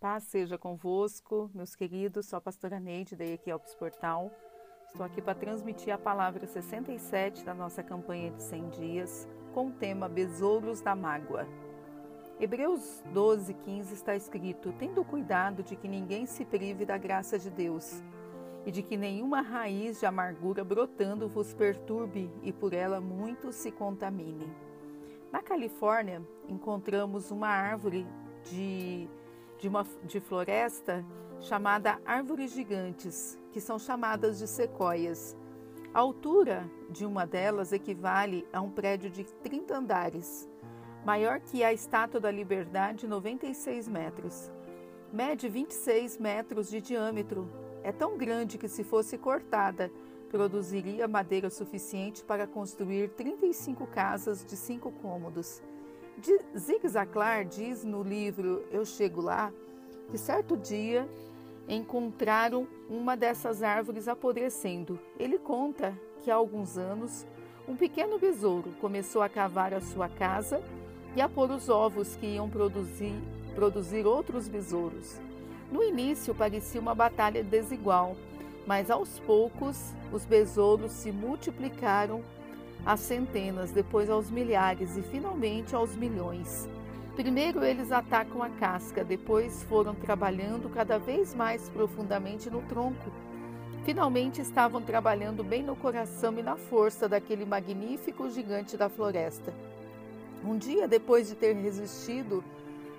Paz seja convosco, meus queridos. Sou a pastora Neide da Equiopes Portal. Estou aqui para transmitir a palavra 67 da nossa campanha de 100 dias, com o tema Besouros da Mágoa. Hebreus 12, 15 está escrito: Tendo cuidado de que ninguém se prive da graça de Deus, e de que nenhuma raiz de amargura brotando vos perturbe e por ela muitos se contaminem. Na Califórnia, encontramos uma árvore de de uma de floresta chamada árvores gigantes, que são chamadas de sequoias. A altura de uma delas equivale a um prédio de 30 andares, maior que a Estátua da Liberdade, 96 metros. Mede 26 metros de diâmetro. É tão grande que, se fosse cortada, produziria madeira suficiente para construir 35 casas de cinco cômodos. Zig Ziglar diz no livro Eu Chego Lá que certo dia encontraram uma dessas árvores apodrecendo. Ele conta que há alguns anos um pequeno besouro começou a cavar a sua casa e a pôr os ovos que iam produzir, produzir outros besouros. No início parecia uma batalha desigual, mas aos poucos os besouros se multiplicaram às centenas, depois aos milhares e finalmente aos milhões. Primeiro eles atacam a casca, depois foram trabalhando cada vez mais profundamente no tronco. Finalmente estavam trabalhando bem no coração e na força daquele magnífico gigante da floresta. Um dia depois de ter resistido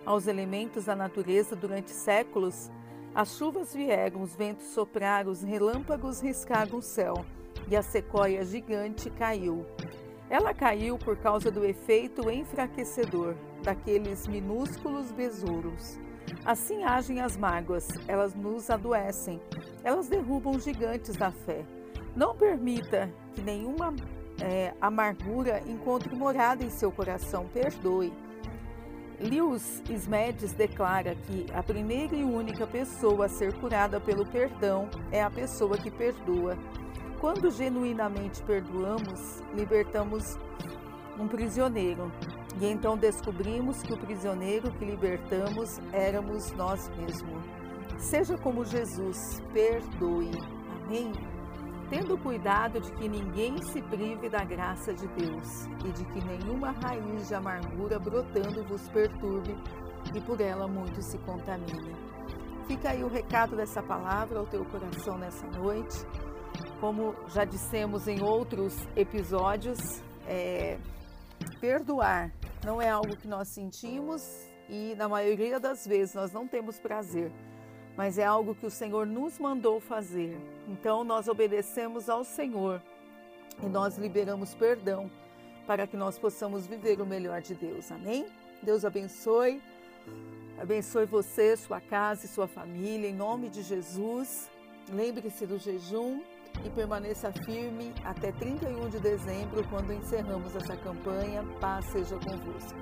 aos elementos da natureza durante séculos, as chuvas vieram, os ventos sopraram, os relâmpagos riscaram o céu e a sequoia gigante caiu. Ela caiu por causa do efeito enfraquecedor daqueles minúsculos besouros. Assim agem as mágoas, elas nos adoecem, elas derrubam gigantes da fé. Não permita que nenhuma é, amargura encontre morada em seu coração, perdoe. Lewis Smedes declara que a primeira e única pessoa a ser curada pelo perdão é a pessoa que perdoa. Quando genuinamente perdoamos, libertamos um prisioneiro. E então descobrimos que o prisioneiro que libertamos éramos nós mesmos. Seja como Jesus, perdoe. Amém? Tendo cuidado de que ninguém se prive da graça de Deus e de que nenhuma raiz de amargura brotando vos perturbe e por ela muitos se contaminem. Fica aí o recado dessa palavra ao teu coração nessa noite. Como já dissemos em outros episódios, é, perdoar não é algo que nós sentimos e, na maioria das vezes, nós não temos prazer, mas é algo que o Senhor nos mandou fazer. Então, nós obedecemos ao Senhor e nós liberamos perdão para que nós possamos viver o melhor de Deus. Amém? Deus abençoe. Abençoe você, sua casa e sua família, em nome de Jesus. Lembre-se do jejum e permaneça firme até 31 de dezembro, quando encerramos essa campanha. Paz seja convosco.